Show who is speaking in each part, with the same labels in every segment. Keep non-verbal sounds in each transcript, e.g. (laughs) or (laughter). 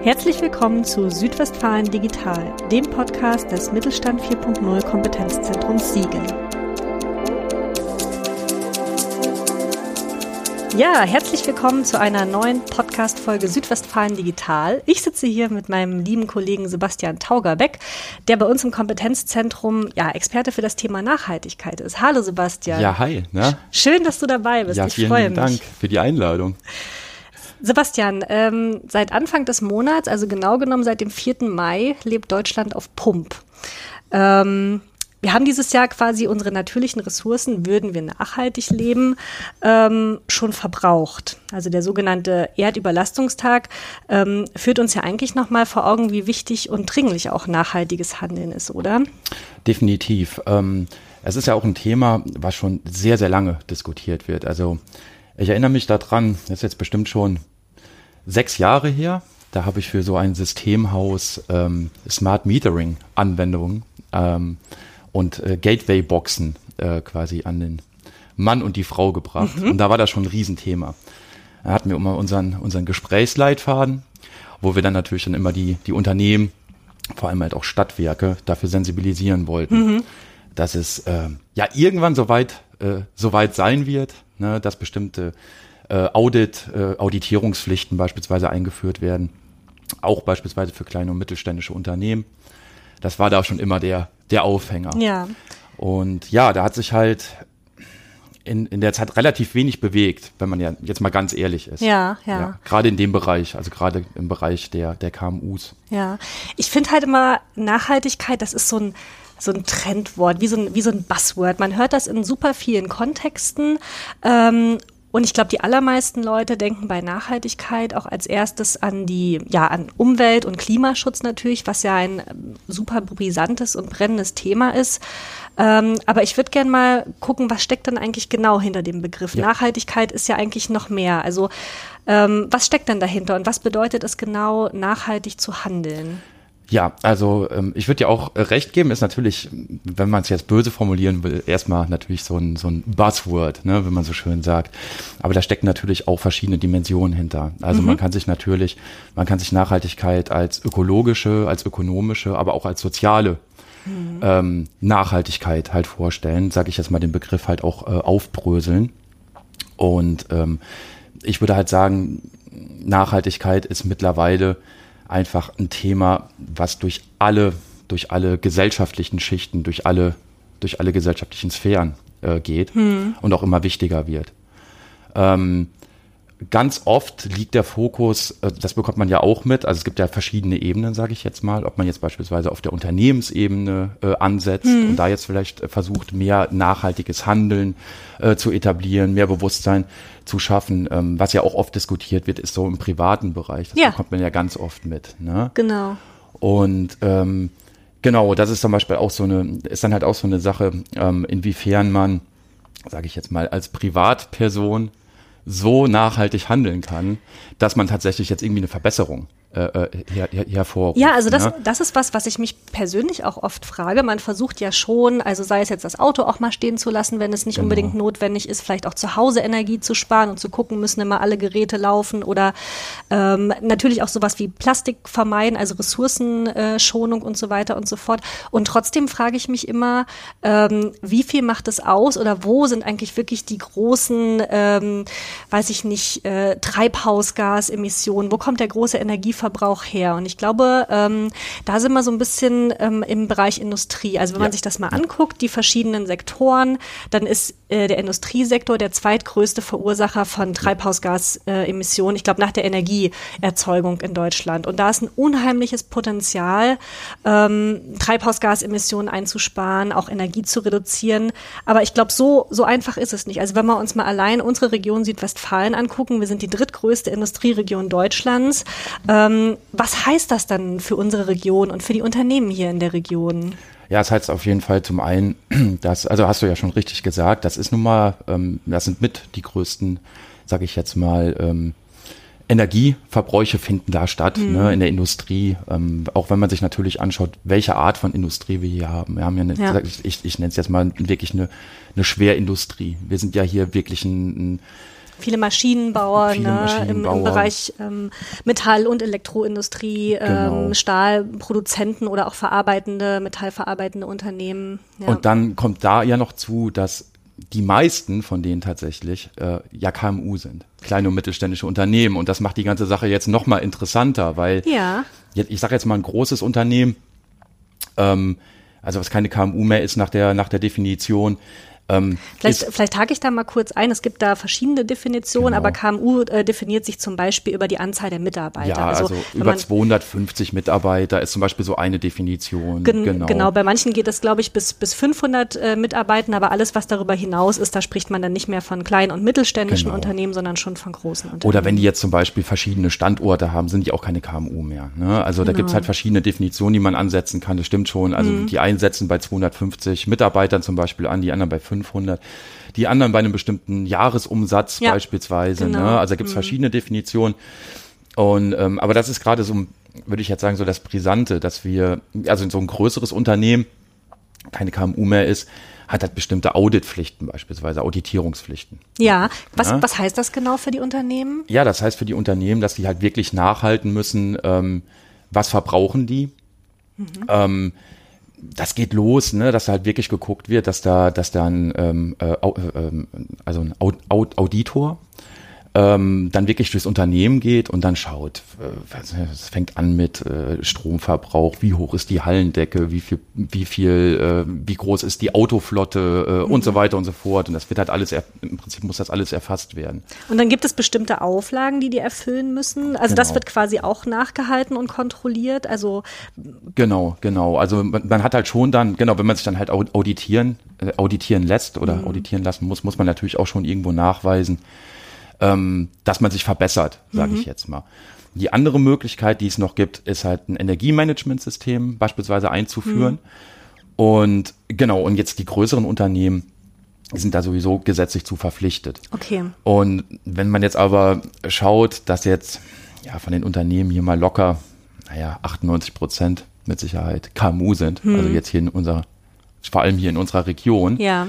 Speaker 1: Herzlich willkommen zu Südwestfalen Digital, dem Podcast des Mittelstand 4.0 Kompetenzzentrums Siegen. Ja, herzlich willkommen zu einer neuen Podcast-Folge Südwestfalen Digital. Ich sitze hier mit meinem lieben Kollegen Sebastian Taugerbeck, der bei uns im Kompetenzzentrum ja Experte für das Thema Nachhaltigkeit ist. Hallo Sebastian.
Speaker 2: Ja, hi. Na?
Speaker 1: Schön, dass du dabei bist.
Speaker 2: Ja,
Speaker 1: ich
Speaker 2: vielen
Speaker 1: freue mich.
Speaker 2: Dank für die Einladung.
Speaker 1: Sebastian, ähm, seit Anfang des Monats, also genau genommen seit dem 4. Mai, lebt Deutschland auf Pump. Ähm, wir haben dieses Jahr quasi unsere natürlichen Ressourcen, würden wir nachhaltig leben, ähm, schon verbraucht. Also der sogenannte Erdüberlastungstag ähm, führt uns ja eigentlich nochmal vor Augen, wie wichtig und dringlich auch nachhaltiges Handeln ist, oder?
Speaker 2: Definitiv. Ähm, es ist ja auch ein Thema, was schon sehr, sehr lange diskutiert wird. Also ich erinnere mich daran, das ist jetzt bestimmt schon sechs Jahre her, da habe ich für so ein Systemhaus ähm, Smart Metering Anwendungen ähm, und äh, Gateway-Boxen äh, quasi an den Mann und die Frau gebracht. Mhm. Und da war das schon ein Riesenthema. Da hatten wir immer unseren, unseren Gesprächsleitfaden, wo wir dann natürlich dann immer die, die Unternehmen, vor allem halt auch Stadtwerke, dafür sensibilisieren wollten, mhm. dass es äh, ja irgendwann soweit, äh, soweit sein wird, ne, dass bestimmte äh, Audit, äh, Auditierungspflichten beispielsweise eingeführt werden, auch beispielsweise für kleine und mittelständische Unternehmen. Das war da schon immer der, der Aufhänger.
Speaker 1: Ja.
Speaker 2: Und ja, da hat sich halt in, in der Zeit relativ wenig bewegt, wenn man ja jetzt mal ganz ehrlich ist.
Speaker 1: Ja, ja. ja
Speaker 2: gerade in dem Bereich, also gerade im Bereich der, der KMUs.
Speaker 1: Ja, ich finde halt immer Nachhaltigkeit, das ist so ein, so ein Trendwort, wie so ein, wie so ein Buzzword. Man hört das in super vielen Kontexten ähm, und ich glaube, die allermeisten Leute denken bei Nachhaltigkeit auch als erstes an die, ja, an Umwelt- und Klimaschutz natürlich, was ja ein ähm, super brisantes und brennendes Thema ist. Ähm, aber ich würde gerne mal gucken, was steckt denn eigentlich genau hinter dem Begriff? Ja. Nachhaltigkeit ist ja eigentlich noch mehr. Also ähm, was steckt denn dahinter und was bedeutet es genau, nachhaltig zu handeln?
Speaker 2: Ja, also ähm, ich würde dir auch äh, recht geben, ist natürlich, wenn man es jetzt böse formulieren will, erstmal natürlich so ein, so ein Buzzword, ne, wenn man so schön sagt. Aber da stecken natürlich auch verschiedene Dimensionen hinter. Also mhm. man kann sich natürlich, man kann sich Nachhaltigkeit als ökologische, als ökonomische, aber auch als soziale mhm. ähm, Nachhaltigkeit halt vorstellen, sage ich jetzt mal den Begriff halt auch äh, aufbröseln. Und ähm, ich würde halt sagen, Nachhaltigkeit ist mittlerweile einfach ein Thema, was durch alle, durch alle gesellschaftlichen Schichten, durch alle, durch alle gesellschaftlichen Sphären äh, geht hm. und auch immer wichtiger wird. Ähm, ganz oft liegt der Fokus, äh, das bekommt man ja auch mit, also es gibt ja verschiedene Ebenen, sage ich jetzt mal, ob man jetzt beispielsweise auf der Unternehmensebene äh, ansetzt mhm. und da jetzt vielleicht äh, versucht, mehr nachhaltiges Handeln äh, zu etablieren, mehr Bewusstsein zu schaffen. Ähm, was ja auch oft diskutiert wird, ist so im privaten Bereich. Das ja. bekommt man ja ganz oft mit. Ne?
Speaker 1: Genau.
Speaker 2: Und ähm, genau, das ist zum Beispiel auch so eine, ist dann halt auch so eine Sache, ähm, inwiefern man, sage ich jetzt mal, als Privatperson so nachhaltig handeln kann, dass man tatsächlich jetzt irgendwie eine Verbesserung äh, äh, her, her, hervorruft.
Speaker 1: Ja, also das, ne? das ist was, was ich mich persönlich auch oft frage. Man versucht ja schon, also sei es jetzt das Auto auch mal stehen zu lassen, wenn es nicht genau. unbedingt notwendig ist, vielleicht auch zu Hause Energie zu sparen und zu gucken, müssen immer alle Geräte laufen oder ähm, natürlich auch sowas wie Plastik vermeiden, also Ressourcenschonung und so weiter und so fort. Und trotzdem frage ich mich immer, ähm, wie viel macht es aus oder wo sind eigentlich wirklich die großen, ähm, weiß ich nicht, äh, Treibhausgasemissionen, wo kommt der große Energieverbrauch Energieverbrauch her? Und ich glaube, ähm, da sind wir so ein bisschen ähm, im Bereich Industrie. Also wenn ja. man sich das mal anguckt, die verschiedenen Sektoren, dann ist äh, der Industriesektor der zweitgrößte Verursacher von Treibhausgasemissionen, ich glaube nach der Energieerzeugung in Deutschland. Und da ist ein unheimliches Potenzial, ähm, Treibhausgasemissionen einzusparen, auch Energie zu reduzieren. Aber ich glaube, so, so einfach ist es nicht. Also wenn wir uns mal allein unsere Region Südwestfalen angucken, wir sind die drittgrößte Industrieregion Deutschlands. Ähm, ähm, was heißt das dann für unsere Region und für die Unternehmen hier in der Region?
Speaker 2: Ja, es heißt auf jeden Fall zum einen, (clears throat) dass, also hast du ja schon richtig gesagt, das ist nun mal, ähm, das sind mit die größten, sage ich jetzt mal, ähm, Energieverbräuche finden da statt, mhm. ne, in der Industrie. Ähm, auch wenn man sich natürlich anschaut, welche Art von Industrie wir hier haben. Wir haben ja, eine, ja. ich, ich nenne es jetzt mal wirklich eine, eine Schwerindustrie. Wir sind ja hier wirklich ein, ein
Speaker 1: Viele Maschinenbauer, Viele ne, Maschinenbauer. Im, Im, Bereich ähm, Metall- und Elektroindustrie, genau. ähm, Stahlproduzenten oder auch verarbeitende, metallverarbeitende Unternehmen.
Speaker 2: Ja. Und dann kommt da ja noch zu, dass die meisten von denen tatsächlich äh, ja KMU sind, kleine und mittelständische Unternehmen. Und das macht die ganze Sache jetzt noch mal interessanter, weil ja. ich sage jetzt mal ein großes Unternehmen, ähm, also was keine KMU mehr ist nach der nach der Definition,
Speaker 1: ähm, vielleicht, vielleicht hake ich da mal kurz ein. Es gibt da verschiedene Definitionen, genau. aber KMU äh, definiert sich zum Beispiel über die Anzahl der Mitarbeiter.
Speaker 2: Ja, also, also über 250 Mitarbeiter ist zum Beispiel so eine Definition.
Speaker 1: Gen genau. genau, bei manchen geht es, glaube ich, bis, bis 500 äh, Mitarbeitern, aber alles, was darüber hinaus ist, da spricht man dann nicht mehr von kleinen und mittelständischen genau. Unternehmen, sondern schon von großen Unternehmen.
Speaker 2: Oder wenn die jetzt zum Beispiel verschiedene Standorte haben, sind die auch keine KMU mehr. Ne? Also da genau. gibt es halt verschiedene Definitionen, die man ansetzen kann. Das stimmt schon. Also mhm. die einen setzen bei 250 Mitarbeitern zum Beispiel an, die anderen bei 500, die anderen bei einem bestimmten Jahresumsatz ja, beispielsweise. Ne? Genau. Ne? Also gibt es mhm. verschiedene Definitionen. Und ähm, aber das ist gerade so, würde ich jetzt sagen, so das Brisante, dass wir, also in so ein größeres Unternehmen, keine KMU mehr ist, hat halt bestimmte Auditpflichten beispielsweise, Auditierungspflichten.
Speaker 1: Ja, was, ja. was heißt das genau für die Unternehmen?
Speaker 2: Ja, das heißt für die Unternehmen, dass die halt wirklich nachhalten müssen, ähm, was verbrauchen die, mhm. ähm, das geht los, ne, dass da halt wirklich geguckt wird, dass da, dass da ein, ähm, äh, äh, also ein Auditor ähm, dann wirklich durchs Unternehmen geht und dann schaut, äh, es fängt an mit äh, Stromverbrauch, wie hoch ist die Hallendecke, wie viel, wie viel, äh, wie groß ist die Autoflotte äh, mhm. und so weiter und so fort. Und das wird halt alles, im Prinzip muss das alles erfasst werden.
Speaker 1: Und dann gibt es bestimmte Auflagen, die die erfüllen müssen. Also genau. das wird quasi auch nachgehalten und kontrolliert. Also
Speaker 2: genau, genau. Also man, man hat halt schon dann, genau, wenn man sich dann halt auditieren, äh, auditieren lässt oder mhm. auditieren lassen muss, muss man natürlich auch schon irgendwo nachweisen, ähm, dass man sich verbessert, sage mhm. ich jetzt mal. Die andere Möglichkeit, die es noch gibt, ist halt ein Energiemanagementsystem beispielsweise einzuführen. Mhm. Und genau, und jetzt die größeren Unternehmen sind da sowieso gesetzlich zu verpflichtet.
Speaker 1: Okay.
Speaker 2: Und wenn man jetzt aber schaut, dass jetzt ja von den Unternehmen hier mal locker, naja, 98 Prozent mit Sicherheit KMU sind, mhm. also jetzt hier in unserer, vor allem hier in unserer Region,
Speaker 1: ja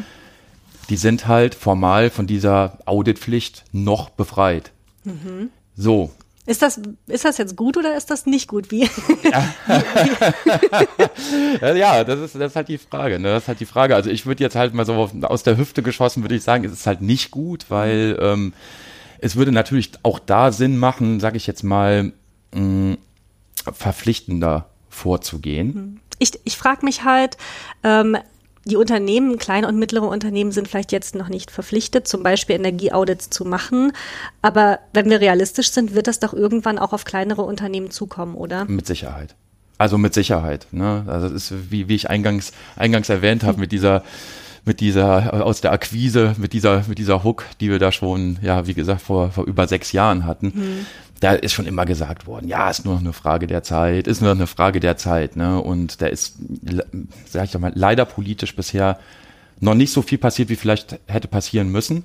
Speaker 2: die sind halt formal von dieser Auditpflicht noch befreit. Mhm. So.
Speaker 1: Ist das, ist das jetzt gut oder ist das nicht gut? Wie? (laughs)
Speaker 2: ja, das ist, das ist halt die Frage. Ne? Das ist halt die Frage. Also ich würde jetzt halt mal so aus der Hüfte geschossen, würde ich sagen, es ist halt nicht gut, weil ähm, es würde natürlich auch da Sinn machen, sage ich jetzt mal, mh, verpflichtender vorzugehen. Mhm.
Speaker 1: Ich, ich frage mich halt, ähm, die Unternehmen, kleine und mittlere Unternehmen sind vielleicht jetzt noch nicht verpflichtet, zum Beispiel Energieaudits zu machen. Aber wenn wir realistisch sind, wird das doch irgendwann auch auf kleinere Unternehmen zukommen, oder?
Speaker 2: Mit Sicherheit. Also mit Sicherheit. Ne? Also das ist, wie, wie ich eingangs, eingangs erwähnt habe, mit dieser mit dieser aus der Akquise, mit dieser mit dieser Hook, die wir da schon, ja, wie gesagt, vor, vor über sechs Jahren hatten. Mhm da ist schon immer gesagt worden, ja, ist nur noch eine Frage der Zeit, ist nur noch eine Frage der Zeit, ne? Und da ist, sag ich doch mal, leider politisch bisher noch nicht so viel passiert, wie vielleicht hätte passieren müssen.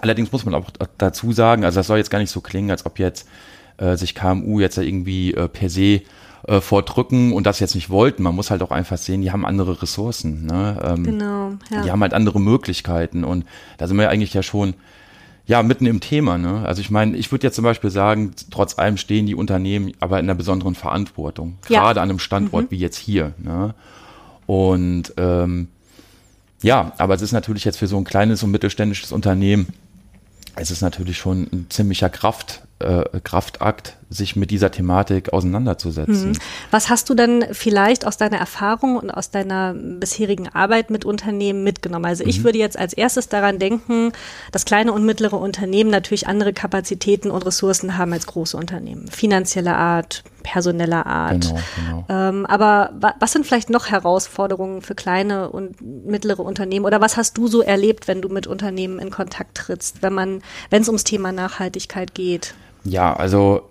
Speaker 2: Allerdings muss man auch dazu sagen, also das soll jetzt gar nicht so klingen, als ob jetzt äh, sich KMU jetzt irgendwie äh, per se äh, vordrücken und das jetzt nicht wollten. Man muss halt auch einfach sehen, die haben andere Ressourcen. Ne? Ähm, genau. Ja. Die haben halt andere Möglichkeiten und da sind wir eigentlich ja schon ja, mitten im Thema. Ne? Also ich meine, ich würde jetzt zum Beispiel sagen, trotz allem stehen die Unternehmen aber in einer besonderen Verantwortung, gerade ja. an einem Standort mhm. wie jetzt hier. Ne? Und ähm, ja, aber es ist natürlich jetzt für so ein kleines und mittelständisches Unternehmen, es ist natürlich schon ein ziemlicher Kraft, äh, Kraftakt, sich mit dieser Thematik auseinanderzusetzen. Mhm.
Speaker 1: Was hast du denn vielleicht aus deiner Erfahrung und aus deiner bisherigen Arbeit mit Unternehmen mitgenommen? Also ich mhm. würde jetzt als erstes daran denken, dass kleine und mittlere Unternehmen natürlich andere Kapazitäten und Ressourcen haben als große Unternehmen. Finanzieller Art, personeller Art. Genau, genau. Ähm, aber wa was sind vielleicht noch Herausforderungen für kleine und mittlere Unternehmen? Oder was hast du so erlebt, wenn du mit Unternehmen in Kontakt trittst, wenn man, wenn es ums Thema Nachhaltigkeit geht?
Speaker 2: Ja, also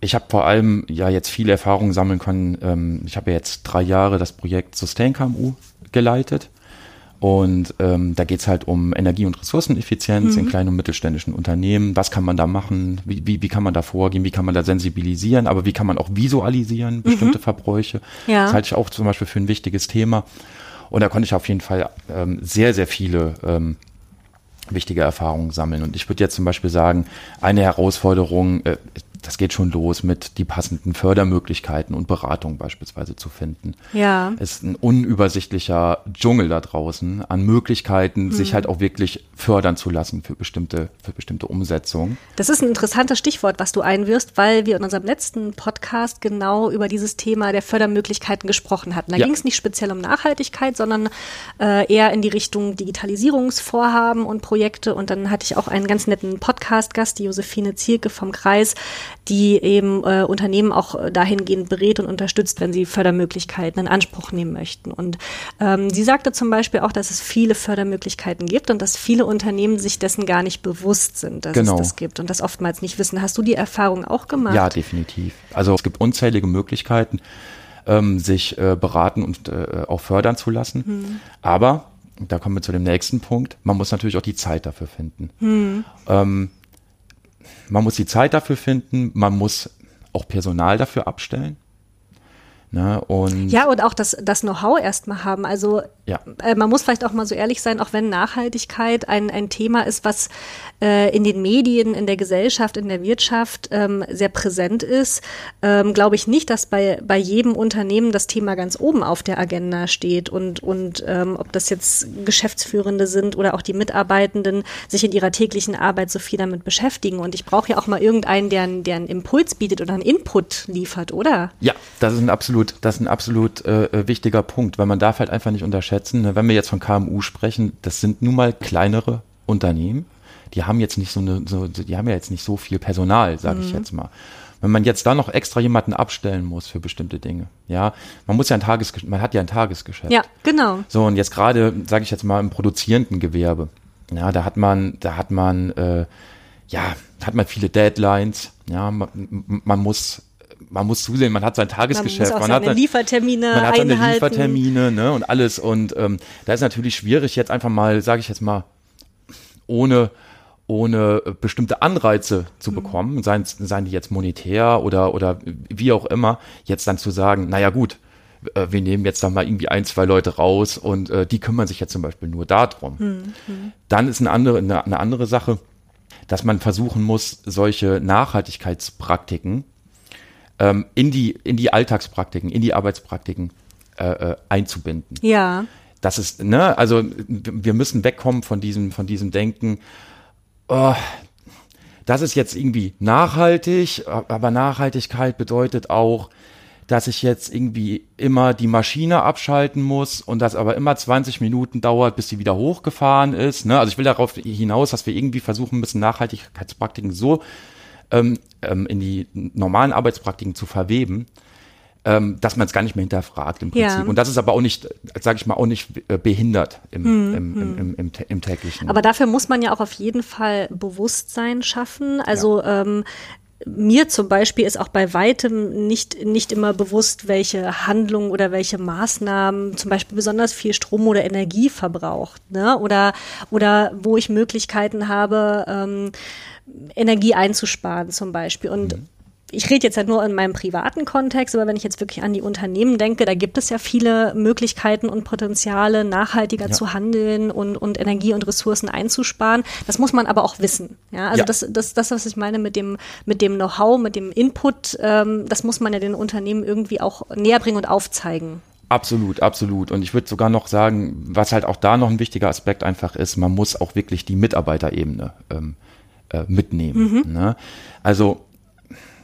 Speaker 2: ich habe vor allem ja jetzt viele Erfahrungen sammeln können. Ähm, ich habe ja jetzt drei Jahre das Projekt Sustain KMU geleitet. Und ähm, da geht's halt um Energie- und Ressourceneffizienz mhm. in kleinen und mittelständischen Unternehmen. Was kann man da machen? Wie, wie, wie kann man da vorgehen? Wie kann man da sensibilisieren? Aber wie kann man auch visualisieren, bestimmte mhm. Verbräuche? Ja. Das halte ich auch zum Beispiel für ein wichtiges Thema. Und da konnte ich auf jeden Fall ähm, sehr, sehr viele ähm, wichtige Erfahrungen sammeln. Und ich würde jetzt zum Beispiel sagen, eine Herausforderung, äh, das geht schon los mit die passenden Fördermöglichkeiten und Beratung beispielsweise zu finden.
Speaker 1: Ja.
Speaker 2: Es ist ein unübersichtlicher Dschungel da draußen an Möglichkeiten, mhm. sich halt auch wirklich fördern zu lassen für bestimmte, für bestimmte Umsetzungen.
Speaker 1: Das ist ein interessantes Stichwort, was du einwirfst, weil wir in unserem letzten Podcast genau über dieses Thema der Fördermöglichkeiten gesprochen hatten. Da ja. ging es nicht speziell um Nachhaltigkeit, sondern äh, eher in die Richtung Digitalisierungsvorhaben und Projekte. Und dann hatte ich auch einen ganz netten Podcast-Gast, die Josephine Zierke vom Kreis, die eben äh, Unternehmen auch äh, dahingehend berät und unterstützt, wenn sie Fördermöglichkeiten in Anspruch nehmen möchten. Und ähm, sie sagte zum Beispiel auch, dass es viele Fördermöglichkeiten gibt und dass viele Unternehmen sich dessen gar nicht bewusst sind, dass genau. es das gibt und das oftmals nicht wissen. Hast du die Erfahrung auch gemacht?
Speaker 2: Ja, definitiv. Also es gibt unzählige Möglichkeiten, ähm, sich äh, beraten und äh, auch fördern zu lassen. Hm. Aber da kommen wir zu dem nächsten Punkt. Man muss natürlich auch die Zeit dafür finden. Hm. Ähm, man muss die Zeit dafür finden, man muss auch Personal dafür abstellen.
Speaker 1: Ne? Und ja, und auch das, das Know-how erstmal haben. Also ja. äh, man muss vielleicht auch mal so ehrlich sein, auch wenn Nachhaltigkeit ein, ein Thema ist, was äh, in den Medien, in der Gesellschaft, in der Wirtschaft ähm, sehr präsent ist, ähm, glaube ich nicht, dass bei, bei jedem Unternehmen das Thema ganz oben auf der Agenda steht und, und ähm, ob das jetzt Geschäftsführende sind oder auch die Mitarbeitenden sich in ihrer täglichen Arbeit so viel damit beschäftigen. Und ich brauche ja auch mal irgendeinen, der, der einen Impuls bietet oder einen Input liefert, oder?
Speaker 2: Ja, das ist ein absolut absolut, das ist ein absolut äh, äh, wichtiger Punkt, weil man darf halt einfach nicht unterschätzen, ne? wenn wir jetzt von KMU sprechen, das sind nun mal kleinere Unternehmen. Die haben jetzt nicht so eine, so, die haben ja jetzt nicht so viel Personal, sage mhm. ich jetzt mal. Wenn man jetzt da noch extra jemanden abstellen muss für bestimmte Dinge, ja, man muss ja ein Tagesgeschäft, man hat ja ein Tagesgeschäft.
Speaker 1: Ja, genau.
Speaker 2: So und jetzt gerade, sage ich jetzt mal, im produzierenden Gewerbe, ja, da hat man, da hat man, äh, ja, hat man viele Deadlines, ja, man, man muss man muss zusehen, man hat sein Tagesgeschäft, man,
Speaker 1: man hat seine Liefertermine,
Speaker 2: man hat seine Liefertermine ne, und alles und ähm, da ist natürlich schwierig jetzt einfach mal, sage ich jetzt mal, ohne ohne bestimmte Anreize zu mhm. bekommen, mhm. seien, seien die jetzt monetär oder oder wie auch immer, jetzt dann zu sagen, naja gut, äh, wir nehmen jetzt dann mal irgendwie ein, zwei Leute raus und äh, die kümmern sich jetzt zum Beispiel nur darum. Mhm. Dann ist eine andere, eine, eine andere Sache, dass man versuchen muss, solche Nachhaltigkeitspraktiken ähm, in, die, in die Alltagspraktiken, in die Arbeitspraktiken äh, äh, einzubinden.
Speaker 1: Ja.
Speaker 2: Das ist, ne, also wir müssen wegkommen von diesem, von diesem Denken, oh, das ist jetzt irgendwie nachhaltig, aber Nachhaltigkeit bedeutet auch, dass ich jetzt irgendwie immer die Maschine abschalten muss und das aber immer 20 Minuten dauert, bis sie wieder hochgefahren ist. Ne? Also ich will darauf hinaus, dass wir irgendwie versuchen müssen, Nachhaltigkeitspraktiken so ähm, ähm, in die normalen Arbeitspraktiken zu verweben, ähm, dass man es gar nicht mehr hinterfragt im Prinzip. Ja. Und das ist aber auch nicht, sage ich mal, auch nicht äh, behindert im, hm, im, hm. Im, im, im, täglichen.
Speaker 1: Aber dafür muss man ja auch auf jeden Fall Bewusstsein schaffen. Also ja. ähm, mir zum Beispiel ist auch bei weitem nicht, nicht immer bewusst, welche Handlungen oder welche Maßnahmen zum Beispiel besonders viel Strom oder Energie verbraucht. Ne? Oder, oder wo ich Möglichkeiten habe, ähm, Energie einzusparen zum Beispiel. Und mhm. ich rede jetzt halt nur in meinem privaten Kontext, aber wenn ich jetzt wirklich an die Unternehmen denke, da gibt es ja viele Möglichkeiten und Potenziale, nachhaltiger ja. zu handeln und, und Energie und Ressourcen einzusparen. Das muss man aber auch wissen. Ja, also ja. Das, das, das, was ich meine mit dem, mit dem Know-how, mit dem Input, ähm, das muss man ja den Unternehmen irgendwie auch näher bringen und aufzeigen.
Speaker 2: Absolut, absolut. Und ich würde sogar noch sagen, was halt auch da noch ein wichtiger Aspekt einfach ist, man muss auch wirklich die Mitarbeiterebene ähm, äh, mitnehmen. Mhm. Ne? Also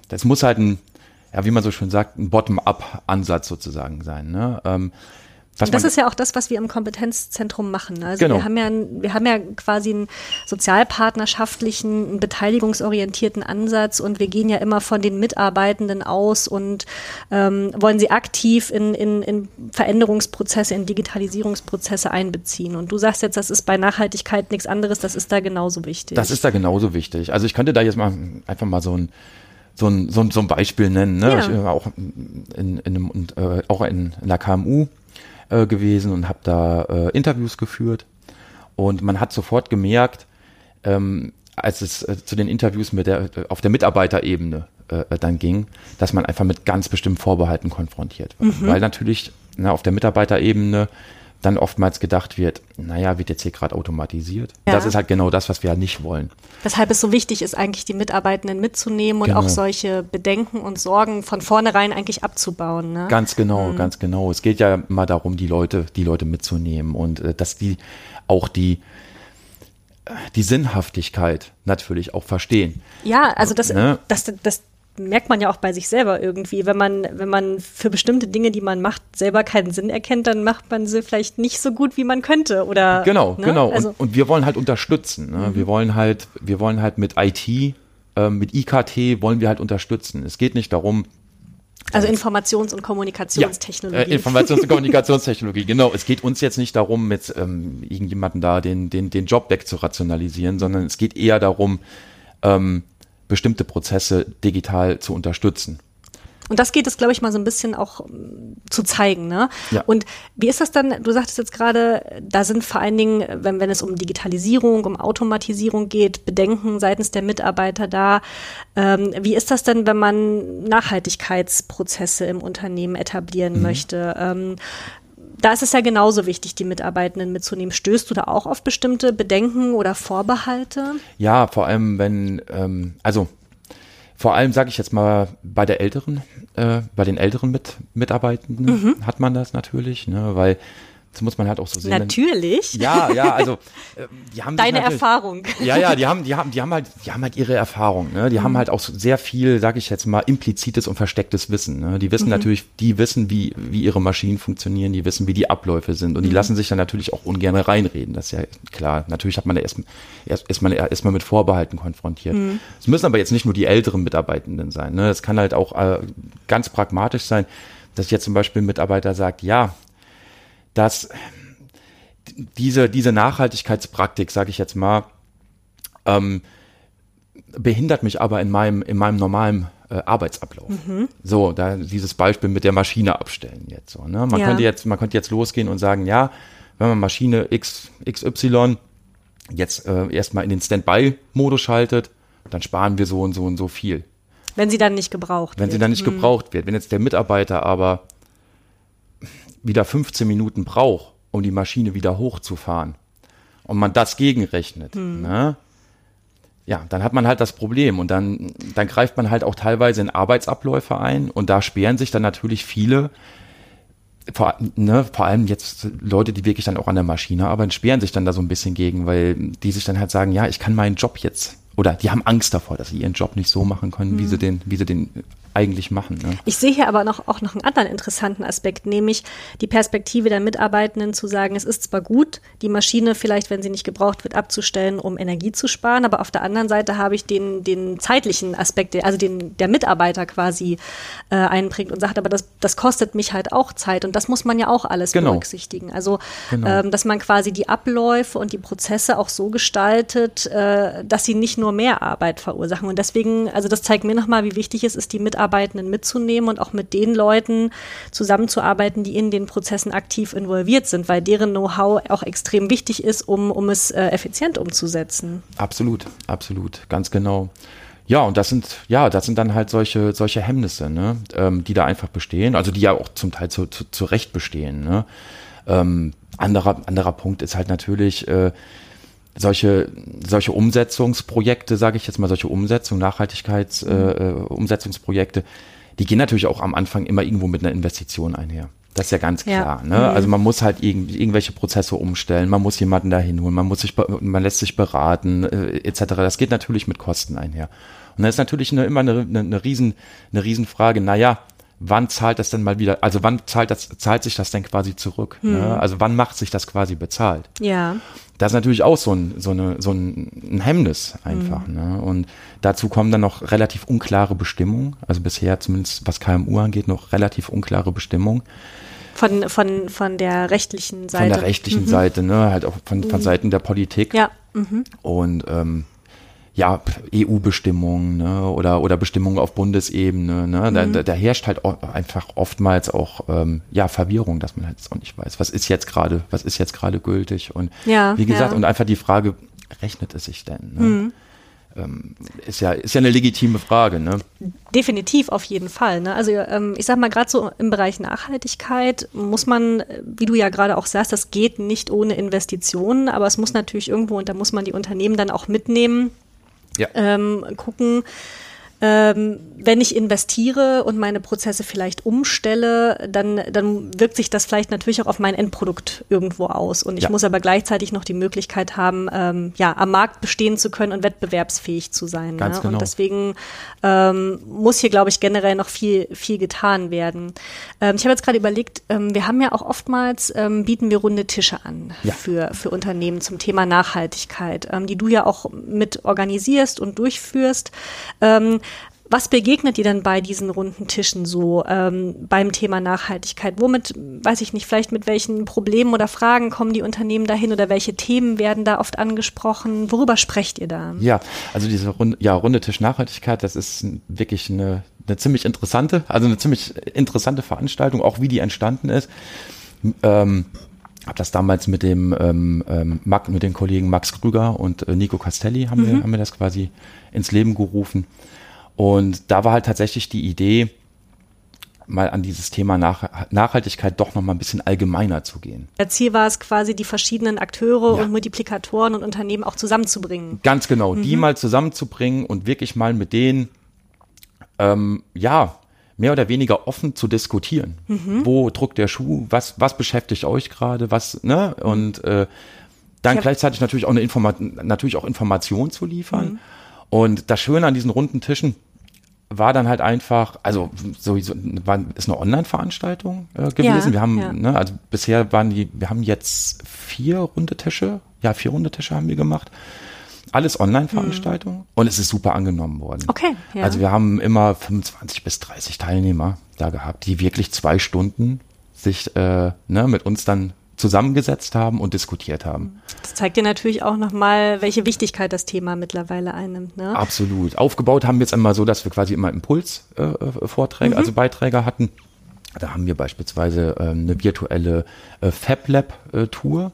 Speaker 2: das muss halt ein, ja, wie man so schön sagt, ein Bottom-up-Ansatz sozusagen sein. Ne? Ähm,
Speaker 1: was das ist ja auch das, was wir im Kompetenzzentrum machen. Also genau. wir haben ja, wir haben ja quasi einen sozialpartnerschaftlichen, einen beteiligungsorientierten Ansatz und wir gehen ja immer von den Mitarbeitenden aus und ähm, wollen sie aktiv in, in, in Veränderungsprozesse, in Digitalisierungsprozesse einbeziehen. Und du sagst jetzt, das ist bei Nachhaltigkeit nichts anderes, das ist da genauso wichtig.
Speaker 2: Das ist da genauso wichtig. Also ich könnte da jetzt mal einfach mal so ein so ein, so ein, so ein Beispiel nennen. Ne? Ja. Ich, äh, auch in, in einem, äh, auch in, in der KMU äh, gewesen und habe da äh, Interviews geführt. Und man hat sofort gemerkt, ähm, als es äh, zu den Interviews mit der, auf der Mitarbeiterebene äh, dann ging, dass man einfach mit ganz bestimmten Vorbehalten konfrontiert war. Mhm. Weil natürlich na, ne, auf der Mitarbeiterebene dann oftmals gedacht wird, naja, wird jetzt hier gerade automatisiert.
Speaker 1: Ja.
Speaker 2: Das ist halt genau das, was wir ja nicht wollen.
Speaker 1: Weshalb es so wichtig ist, eigentlich die Mitarbeitenden mitzunehmen und
Speaker 2: Genau.
Speaker 1: auch solche Bedenken und Sorgen von vornherein eigentlich abzubauen. Ne?
Speaker 2: Ganz genau, ganz genau. Es geht ja immer darum, die Leute, die Leute mitzunehmen und äh, dass die auch die äh, die Sinnhaftigkeit natürlich auch verstehen.
Speaker 1: Ja, also das,
Speaker 2: Ne?
Speaker 1: das, das merkt man ja auch bei sich selber irgendwie. Wenn man, wenn man für bestimmte Dinge, die man macht, selber keinen Sinn erkennt, dann macht man sie vielleicht nicht so gut, wie man könnte. Oder
Speaker 2: Genau,
Speaker 1: ne?
Speaker 2: genau.
Speaker 1: Also,
Speaker 2: und, und wir wollen halt unterstützen. Ne? Wir wollen halt, wir wollen halt mit IT, ähm, mit IKT wollen wir halt unterstützen. Es geht nicht darum,
Speaker 1: also Informations- und
Speaker 2: Ja,
Speaker 1: Kommunikationstechnologie.
Speaker 2: äh, Informations- und Kommunikationstechnologie, (laughs) genau. Es geht uns jetzt nicht darum, mit ähm, irgendjemanden da den, den, den Job wegzurationalisieren, sondern es geht eher darum, ähm, bestimmte Prozesse digital zu unterstützen.
Speaker 1: Und das geht es, glaube ich, mal so ein bisschen auch ähm, zu zeigen. Ne?
Speaker 2: Ja.
Speaker 1: Und wie ist das dann? Du sagtest jetzt gerade, da sind vor allen Dingen, wenn, wenn es um Digitalisierung, um Automatisierung geht, Bedenken seitens der Mitarbeiter da. Ähm, wie ist das denn, wenn man Nachhaltigkeitsprozesse im Unternehmen
Speaker 2: Mhm.
Speaker 1: etablieren möchte? Ähm, da ist es ja genauso wichtig, die Mitarbeitenden mitzunehmen. Stößt du da auch auf bestimmte Bedenken oder Vorbehalte?
Speaker 2: Ja, vor allem wenn, ähm, also vor allem sage ich jetzt mal bei der älteren, äh, bei den älteren mit, Mitarbeitenden
Speaker 1: Mhm.
Speaker 2: hat man das natürlich, ne, weil das muss man halt auch so sehen.
Speaker 1: Natürlich.
Speaker 2: Ja, ja, also äh, die haben
Speaker 1: Deine Erfahrung.
Speaker 2: Ja, ja, die haben, die haben, die haben halt, die haben halt ihre Erfahrung. Ne? Die
Speaker 1: Mhm.
Speaker 2: haben halt auch sehr viel, sage ich jetzt mal, implizites und verstecktes Wissen. Ne? Die
Speaker 1: Mhm.
Speaker 2: wissen natürlich, die wissen, wie, wie ihre Maschinen funktionieren, die wissen, wie die Abläufe sind und die
Speaker 1: Mhm.
Speaker 2: lassen sich dann natürlich auch ungern reinreden. Das ist ja klar. Natürlich hat man da erst, erst, erst, mal, erst mal mit Vorbehalten konfrontiert.
Speaker 1: Mhm.
Speaker 2: Es müssen aber jetzt nicht nur die älteren Mitarbeitenden sein. Ne? Es kann halt auch äh, ganz pragmatisch sein, dass jetzt zum Beispiel ein Mitarbeiter sagt, ja, dass diese, diese Nachhaltigkeitspraktik, sage ich jetzt mal, ähm, behindert mich aber in meinem, in meinem normalen äh, Arbeitsablauf.
Speaker 1: Mhm.
Speaker 2: So, da dieses Beispiel mit der Maschine abstellen jetzt so. Ne? Man
Speaker 1: Ja.
Speaker 2: könnte jetzt, man könnte jetzt losgehen und sagen, ja, wenn man Maschine X, XY jetzt äh, erstmal in den Standby-Modus schaltet, dann sparen wir so und so und so viel.
Speaker 1: Wenn sie dann nicht gebraucht
Speaker 2: Wenn
Speaker 1: wird.
Speaker 2: sie dann nicht gebraucht wird. Wenn jetzt der Mitarbeiter aber wieder 15 Minuten braucht, um die Maschine wieder hochzufahren und man das gegenrechnet, ne? Ja, dann hat man halt das Problem und dann, dann greift man halt auch teilweise in Arbeitsabläufe ein und da sperren sich dann natürlich viele, vor, ne, vor allem jetzt Leute, die wirklich dann auch an der Maschine arbeiten, sperren sich dann da so ein bisschen gegen, weil die sich dann halt sagen, ja, ich kann meinen Job jetzt, oder die haben Angst davor, dass sie ihren Job nicht so machen können, wie sie den, wie sie den eigentlich machen. Ne?
Speaker 1: Ich sehe hier aber noch, auch noch einen anderen interessanten Aspekt, nämlich die Perspektive der Mitarbeitenden zu sagen, es ist zwar gut, die Maschine vielleicht, wenn sie nicht gebraucht wird, abzustellen, um Energie zu sparen, aber auf der anderen Seite habe ich den, den zeitlichen Aspekt, also den der Mitarbeiter quasi äh, einbringt und sagt, aber das, das kostet mich halt auch Zeit und das muss man ja auch alles
Speaker 2: Genau.
Speaker 1: berücksichtigen. Also,
Speaker 2: Genau.
Speaker 1: ähm, dass man quasi die Abläufe und die Prozesse auch so gestaltet, äh, dass sie nicht nur mehr Arbeit verursachen. Und deswegen, also das zeigt mir nochmal, wie wichtig es ist, die Mitarbeitenden mitzunehmen und auch mit den Leuten zusammenzuarbeiten, die in den Prozessen aktiv involviert sind, weil deren Know-how auch extrem wichtig ist, um, um es äh, effizient umzusetzen.
Speaker 2: Absolut, absolut, ganz genau. Ja, und das sind, ja, das sind dann halt solche, solche Hemmnisse, ne, ähm, die da einfach bestehen, also die ja auch zum Teil zu, zu, zu Recht bestehen. Ne? Ähm, anderer, anderer Punkt ist halt natürlich äh, solche, solche Umsetzungsprojekte, sage ich jetzt mal, solche Umsetzung, Nachhaltigkeits, äh, äh, Umsetzungsprojekte, die gehen natürlich auch am Anfang immer irgendwo mit einer Investition einher. Das ist ja ganz
Speaker 1: Ja.
Speaker 2: klar. Ne? Also man muss halt irgend, irgendwelche Prozesse umstellen, man muss jemanden dahin holen, man muss sich, man lässt sich beraten, äh, etc. Das geht natürlich mit Kosten einher. Und da ist natürlich eine, immer eine, eine, eine riesen, eine Riesenfrage. Naja, wann zahlt das denn mal wieder? Also wann zahlt das, zahlt sich das denn quasi zurück? Ne? Also wann macht sich das quasi bezahlt?
Speaker 1: Ja.
Speaker 2: Das ist natürlich auch so ein, so eine, so ein, Hemmnis einfach. Ne? Und dazu kommen dann noch relativ unklare Bestimmungen. Also bisher zumindest was KMU angeht, noch relativ unklare Bestimmungen.
Speaker 1: Von, von, von der rechtlichen Seite.
Speaker 2: Von der rechtlichen Seite, ne? halt auch von, von Seiten der Politik.
Speaker 1: Ja.
Speaker 2: Und ähm, ja, EU-Bestimmungen ne? oder, oder Bestimmungen auf Bundesebene. Ne? Da, da, da herrscht halt auch einfach oftmals auch ähm, ja, Verwirrung, dass man halt jetzt auch nicht weiß, was ist jetzt gerade, was ist jetzt gerade gültig. Und
Speaker 1: Ja,
Speaker 2: wie gesagt,
Speaker 1: ja.
Speaker 2: und einfach die Frage, rechnet es sich denn? Ne? ähm, ist ja ist ja eine legitime Frage. Ne?
Speaker 1: Definitiv auf jeden Fall. Ne? Also ähm, ich sag mal gerade so im Bereich Nachhaltigkeit muss man, wie du ja gerade auch sagst, das geht nicht ohne Investitionen, aber es muss natürlich irgendwo und da muss man die Unternehmen dann auch mitnehmen. Ja. Ähm, gucken, ähm, wenn ich investiere und meine Prozesse vielleicht umstelle, dann, dann wirkt sich das vielleicht natürlich auch auf mein Endprodukt irgendwo aus. Und ich ja. muss aber gleichzeitig noch die Möglichkeit haben, ähm, ja, am Markt bestehen zu können und wettbewerbsfähig zu sein.
Speaker 2: Ganz
Speaker 1: ne?
Speaker 2: genau.
Speaker 1: Und deswegen ähm, muss hier, glaube ich, generell noch viel, viel getan werden. Ähm, ich habe jetzt gerade überlegt, ähm, wir haben ja auch oftmals, ähm, bieten wir runde Tische an ja. für, für Unternehmen zum Thema Nachhaltigkeit, ähm, die du ja auch mit organisierst und durchführst. Ähm, was begegnet dir denn bei diesen runden Tischen so ähm, beim Thema Nachhaltigkeit? Womit, weiß ich nicht, vielleicht mit welchen Problemen oder Fragen kommen die Unternehmen dahin oder welche Themen werden da oft angesprochen? Worüber sprecht ihr da?
Speaker 2: Ja, also diese runde, ja, runde Tisch Nachhaltigkeit, das ist wirklich eine, eine ziemlich interessante, also eine ziemlich interessante Veranstaltung, auch wie die entstanden ist. Ähm, habe das damals mit dem ähm, ähm, mit den Kollegen Max Krüger und äh, Nico Castelli haben, mhm. wir, haben wir das quasi ins Leben gerufen. Und da war halt tatsächlich die Idee, mal an dieses Thema Nach Nachhaltigkeit doch noch mal ein bisschen allgemeiner zu gehen.
Speaker 1: Das Ziel war es quasi, die verschiedenen Akteure ja. und Multiplikatoren und Unternehmen auch zusammenzubringen.
Speaker 2: Ganz genau, mhm. die mal zusammenzubringen und wirklich mal mit denen, ähm, ja, mehr oder weniger offen zu diskutieren. Mhm. Wo druckt der Schuh? Was, was beschäftigt euch gerade? Was, ne? Und äh, dann gleichzeitig natürlich auch eine Informa natürlich auch Information zu liefern. Mhm. Und das Schöne an diesen runden Tischen war dann halt einfach, also sowieso war, ist eine Online-Veranstaltung äh, gewesen. Ja, wir haben, ja. ne, also bisher waren die, wir haben jetzt vier runde Tische, ja, vier runde Tische haben wir gemacht. Alles Online-Veranstaltungen mhm. und es ist super angenommen worden.
Speaker 1: Okay.
Speaker 2: Ja. Also wir haben immer 25 bis 30 Teilnehmer da gehabt, die wirklich zwei Stunden sich äh, ne, mit uns dann zusammengesetzt haben und diskutiert haben.
Speaker 1: Das zeigt dir natürlich auch nochmal, welche Wichtigkeit das Thema mittlerweile einnimmt. Ne?
Speaker 2: Absolut. Aufgebaut haben wir jetzt einmal so, dass wir quasi immer Impulsvorträge, äh, mhm. also Beiträge hatten. Da haben wir beispielsweise äh, eine virtuelle äh, Fab Lab äh, Tour.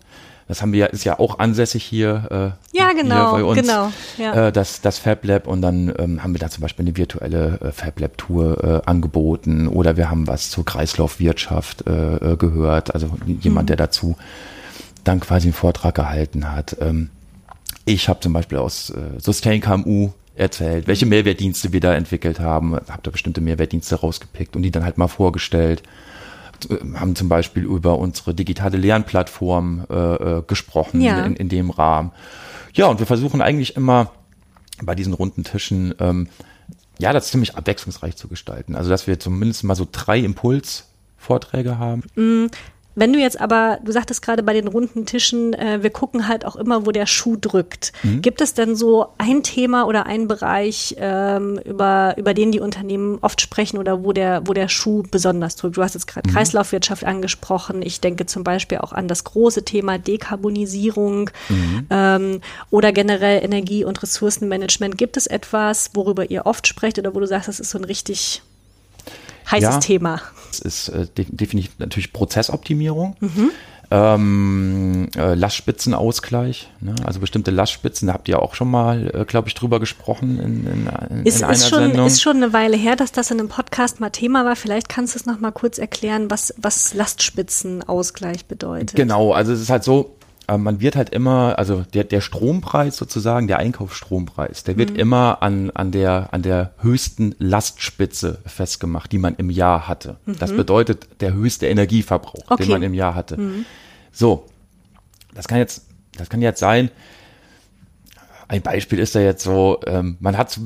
Speaker 2: Das haben wir ja, ist ja auch ansässig hier,
Speaker 1: äh, ja, genau,
Speaker 2: hier bei uns,
Speaker 1: genau,
Speaker 2: ja. äh, das, das Fab Lab und dann ähm, haben wir da zum Beispiel eine virtuelle äh, Fab Lab Tour äh, angeboten oder wir haben was zur Kreislaufwirtschaft äh, äh, gehört, also jemand, mhm. der dazu dann quasi einen Vortrag gehalten hat. Ähm, ich habe zum Beispiel aus äh, Sustain KMU erzählt, welche Mehrwertdienste wir da entwickelt haben, habe da bestimmte Mehrwertdienste rausgepickt und die dann halt mal vorgestellt haben zum Beispiel über unsere digitale Lernplattform äh, äh, gesprochen ja. in, in dem Rahmen. Ja, und wir versuchen eigentlich immer bei diesen runden Tischen, ähm, ja, das ziemlich abwechslungsreich zu gestalten. Also, dass wir zumindest mal so drei Impulsvorträge haben.
Speaker 1: Wenn du jetzt aber, du sagtest gerade bei den runden Tischen, äh, wir gucken halt auch immer, wo der Schuh drückt. Mhm. Gibt es denn so ein Thema oder einen Bereich, ähm, über, über den die Unternehmen oft sprechen oder wo der, wo der Schuh besonders drückt? Du hast jetzt gerade mhm. Kreislaufwirtschaft angesprochen. Ich denke zum Beispiel auch an das große Thema Dekarbonisierung mhm. ähm, oder generell Energie- und Ressourcenmanagement. Gibt es etwas, worüber ihr oft sprecht oder wo du sagst, das ist so ein richtig heißes ja, Thema.
Speaker 2: Es ist äh, definitiv natürlich Prozessoptimierung. Mhm. Ähm, äh, Lastspitzenausgleich, ne? also bestimmte Lastspitzen, da habt ihr auch schon mal, äh, glaube ich, drüber gesprochen in, in, in,
Speaker 1: ist,
Speaker 2: in einer
Speaker 1: ist schon,
Speaker 2: Sendung.
Speaker 1: Ist schon eine Weile her, dass das in einem Podcast mal Thema war. Vielleicht kannst du es noch mal kurz erklären, was, was Lastspitzenausgleich bedeutet.
Speaker 2: Genau, also es ist halt so, man wird halt immer, also der, der Strompreis sozusagen, der Einkaufsstrompreis, der wird mhm. immer an, an, der, an der höchsten Lastspitze festgemacht, die man im Jahr hatte. Mhm. Das bedeutet der höchste Energieverbrauch, okay. den man im Jahr hatte. Mhm. So, das kann jetzt, das kann jetzt sein, ein Beispiel ist da jetzt so, ähm, man hat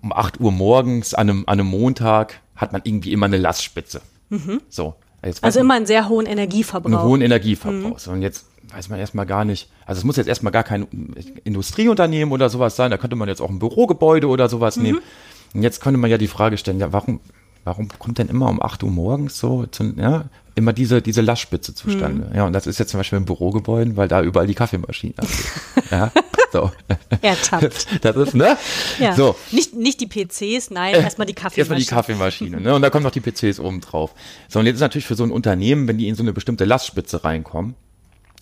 Speaker 2: um 8 Uhr morgens an einem, an einem Montag hat man irgendwie immer eine Lastspitze.
Speaker 1: Mhm. So. also immer einen sehr hohen Energieverbrauch.
Speaker 2: Einen hohen Energieverbrauch. Mhm. So, und jetzt weiß man erstmal gar nicht. Also es muss jetzt erstmal gar kein Industrieunternehmen oder sowas sein. Da könnte man jetzt auch ein Bürogebäude oder sowas mhm. nehmen. Und jetzt könnte man ja die Frage stellen, ja, warum, warum kommt denn immer um 8 Uhr morgens so, zu, ja, immer diese, diese Lastspitze zustande? Mhm. Ja, und das ist jetzt zum Beispiel in Bürogebäuden, weil da überall die Kaffeemaschine ist. (laughs) ja, so.
Speaker 1: Ertappt. (laughs)
Speaker 2: Das ist, ne?
Speaker 1: Ja. So. Nicht, nicht die PCs, nein, erstmal die Kaffeemaschine.
Speaker 2: Erstmal die Kaffeemaschine, ne? Und da kommen noch die PCs oben drauf. So, und jetzt ist natürlich für so ein Unternehmen, wenn die in so eine bestimmte Lastspitze reinkommen,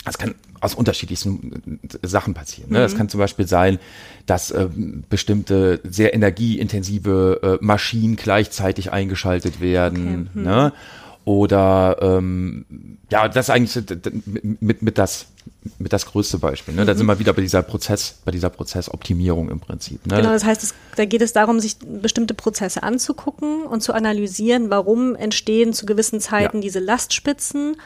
Speaker 2: Das kann aus unterschiedlichsten äh, Sachen passieren. Ne? Das mhm. kann zum Beispiel sein, dass äh, bestimmte sehr energieintensive äh, Maschinen gleichzeitig eingeschaltet werden. Okay. Mhm. Ne? Oder ähm, ja, das ist eigentlich mit, mit das mit das größte Beispiel. Ne? Da sind mhm. wir wieder bei dieser Prozess, bei dieser Prozessoptimierung im Prinzip. Ne?
Speaker 1: Genau, das heißt, es, da geht es darum, sich bestimmte Prozesse anzugucken und zu analysieren, warum entstehen zu gewissen Zeiten ja. diese Lastspitzen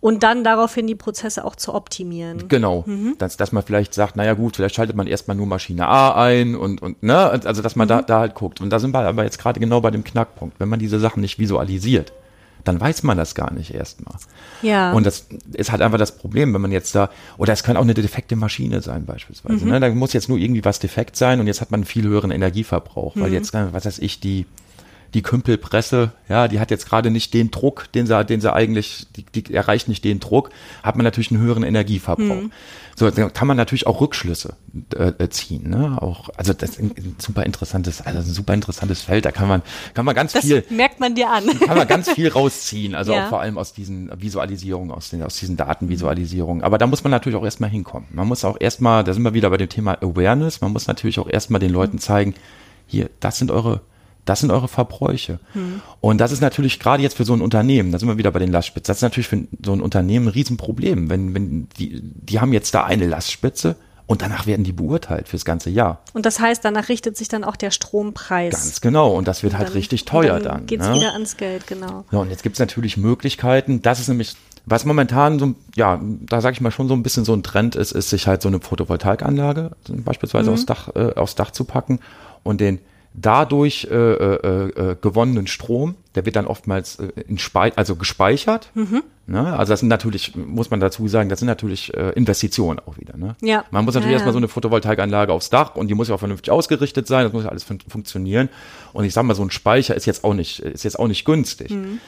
Speaker 1: und dann daraufhin die Prozesse auch zu optimieren.
Speaker 2: Genau. Mhm. Dass, dass man vielleicht sagt, naja gut, vielleicht schaltet man erstmal nur Maschine A ein und, und ne, also dass man mhm. da, da halt guckt. Und da sind wir aber jetzt gerade genau bei dem Knackpunkt. Wenn man diese Sachen nicht visualisiert, dann weiß man das gar nicht erstmal.
Speaker 1: Ja.
Speaker 2: Und das ist halt einfach das Problem, wenn man jetzt da, oder es kann auch eine defekte Maschine sein beispielsweise. Mhm. Ne? Da muss jetzt nur irgendwie was defekt sein und jetzt hat man einen viel höheren Energieverbrauch, weil mhm. jetzt, was weiß ich, die die Kümpelpresse, ja, die hat jetzt gerade nicht den Druck, den sie, den sie eigentlich, die, die erreicht nicht den Druck, hat man natürlich einen höheren Energieverbrauch. Mhm. So, dann kann man natürlich auch Rückschlüsse äh, äh, ziehen, ne? Auch, also das ist ein super interessantes, also ein super interessantes Feld. Da kann man, kann man ganz
Speaker 1: das
Speaker 2: viel.
Speaker 1: merkt man dir an. (laughs)
Speaker 2: Kann man ganz viel rausziehen. Also ja. auch vor allem aus diesen Visualisierungen, aus den, aus diesen Datenvisualisierungen. Aber da muss man natürlich auch erstmal hinkommen. Man muss auch erstmal, da sind wir wieder bei dem Thema Awareness. Man muss natürlich auch erstmal den Leuten zeigen, hier, das sind eure das sind eure Verbräuche. Hm. Und das ist natürlich gerade jetzt für so ein Unternehmen, da sind wir wieder bei den Lastspitzen, das ist natürlich für so ein Unternehmen ein Riesenproblem. Wenn, wenn die, die haben jetzt da eine Lastspitze und danach werden die beurteilt fürs ganze Jahr.
Speaker 1: Und das heißt, danach richtet sich dann auch der Strompreis.
Speaker 2: Ganz genau. Und das wird und halt richtig teuer dann. dann
Speaker 1: geht's ne? wieder ans Geld, genau.
Speaker 2: Ja, und jetzt gibt's natürlich Möglichkeiten. Das ist nämlich, was momentan so, ja, da sage ich mal schon so ein bisschen so ein Trend ist, ist sich halt so eine Photovoltaikanlage beispielsweise mhm. aufs Dach, äh, aufs Dach zu packen und den dadurch äh, äh, äh, gewonnenen Strom, der wird dann oftmals äh, in Spei also gespeichert. Mhm. Ne? Also das sind natürlich, muss man dazu sagen, das sind natürlich äh, Investitionen auch wieder. Ne?
Speaker 1: Ja.
Speaker 2: Man muss natürlich ja, erstmal so eine Photovoltaikanlage aufs Dach und die muss ja auch vernünftig ausgerichtet sein, das muss ja alles fun funktionieren. Und ich sag mal, so ein Speicher ist jetzt auch nicht, ist jetzt auch nicht günstig. Mhm.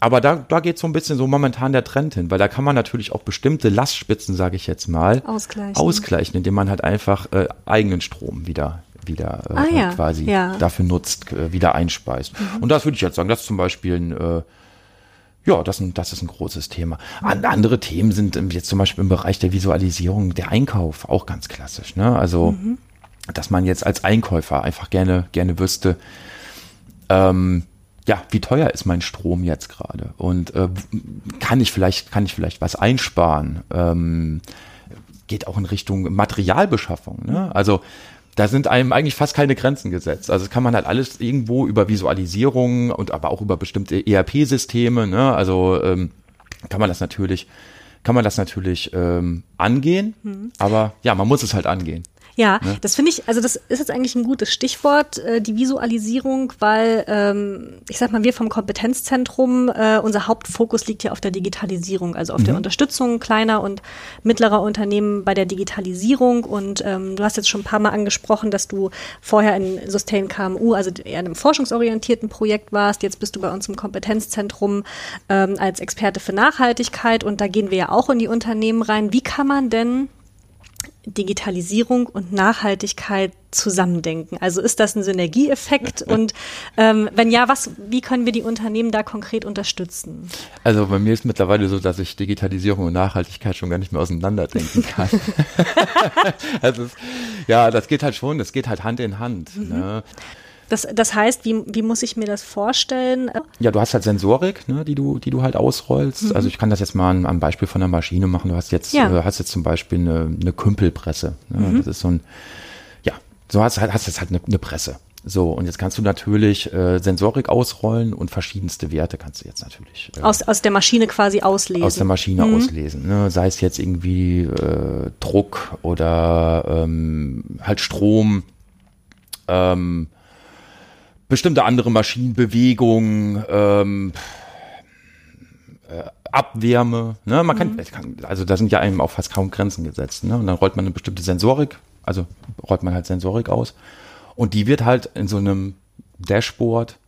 Speaker 2: Aber da, da geht so ein bisschen so momentan der Trend hin, weil da kann man natürlich auch bestimmte Lastspitzen, sage ich jetzt mal,
Speaker 1: ausgleichen.
Speaker 2: ausgleichen, indem man halt einfach äh, eigenen Strom wieder wieder äh,
Speaker 1: ah, ja.
Speaker 2: quasi
Speaker 1: ja.
Speaker 2: dafür nutzt, äh, wieder einspeist. Mhm. Und das würde ich jetzt sagen, das ist zum Beispiel ein, äh, ja, das, das ist ein großes Thema. An, andere Themen sind jetzt zum Beispiel im Bereich der Visualisierung der Einkauf auch ganz klassisch. Ne? Also, mhm. dass man jetzt als Einkäufer einfach gerne, gerne wüsste, ähm, ja, wie teuer ist mein Strom jetzt gerade? Und äh, kann ich vielleicht, kann ich vielleicht was einsparen? Ähm, geht auch in Richtung Materialbeschaffung. Ne? Also da sind einem eigentlich fast keine Grenzen gesetzt. Also kann man halt alles irgendwo über Visualisierung und aber auch über bestimmte ERP-Systeme, ne? Also ähm, kann man das natürlich, kann man das natürlich ähm, angehen, mhm. aber ja, man muss es halt angehen.
Speaker 1: Ja, ne? das finde ich, also das ist jetzt eigentlich ein gutes Stichwort, äh, die Visualisierung, weil ähm, ich sag mal, wir vom Kompetenzzentrum, äh, unser Hauptfokus liegt ja auf der Digitalisierung, also auf mhm. der Unterstützung kleiner und mittlerer Unternehmen bei der Digitalisierung. Und ähm, du hast jetzt schon ein paar Mal angesprochen, dass du vorher in Sustain KMU, also eher in einem forschungsorientierten Projekt warst. Jetzt bist du bei uns im Kompetenzzentrum ähm, als Experte für Nachhaltigkeit und da gehen wir ja auch in die Unternehmen rein. Wie kann man denn Digitalisierung und Nachhaltigkeit zusammendenken? Also ist das ein Synergieeffekt? (laughs) und ähm, wenn ja, was, wie können wir die Unternehmen da konkret unterstützen?
Speaker 2: Also bei mir ist mittlerweile so, dass ich Digitalisierung und Nachhaltigkeit schon gar nicht mehr auseinanderdenken (laughs) kann. (laughs) also es, ja, das geht halt schon, das geht halt Hand in Hand. Mhm. Ne?
Speaker 1: Das, das heißt, wie, wie muss ich mir das vorstellen?
Speaker 2: Ja, du hast halt Sensorik, ne, die du, die du halt ausrollst. Mhm. Also ich kann das jetzt mal am, Beispiel von der Maschine machen. Du hast jetzt, ja. äh, hast jetzt zum Beispiel eine, eine Kümpelpresse. Ne? Mhm. Das ist so ein, ja, so hast, hast jetzt halt eine, eine Presse. So, und jetzt kannst du natürlich äh, Sensorik ausrollen und verschiedenste Werte kannst du jetzt natürlich.
Speaker 1: Äh, aus, aus der Maschine quasi auslesen.
Speaker 2: Aus der Maschine mhm. auslesen. Ne? Sei es jetzt irgendwie äh, Druck oder ähm, halt Strom. Ähm, bestimmte andere Maschinenbewegungen, ähm, äh, Abwärme. Ne? Man mhm. kann, also da sind ja einem auch fast kaum Grenzen gesetzt. Ne? Und dann rollt man eine bestimmte Sensorik, also rollt man halt Sensorik aus. Und die wird halt in so einem Dashboard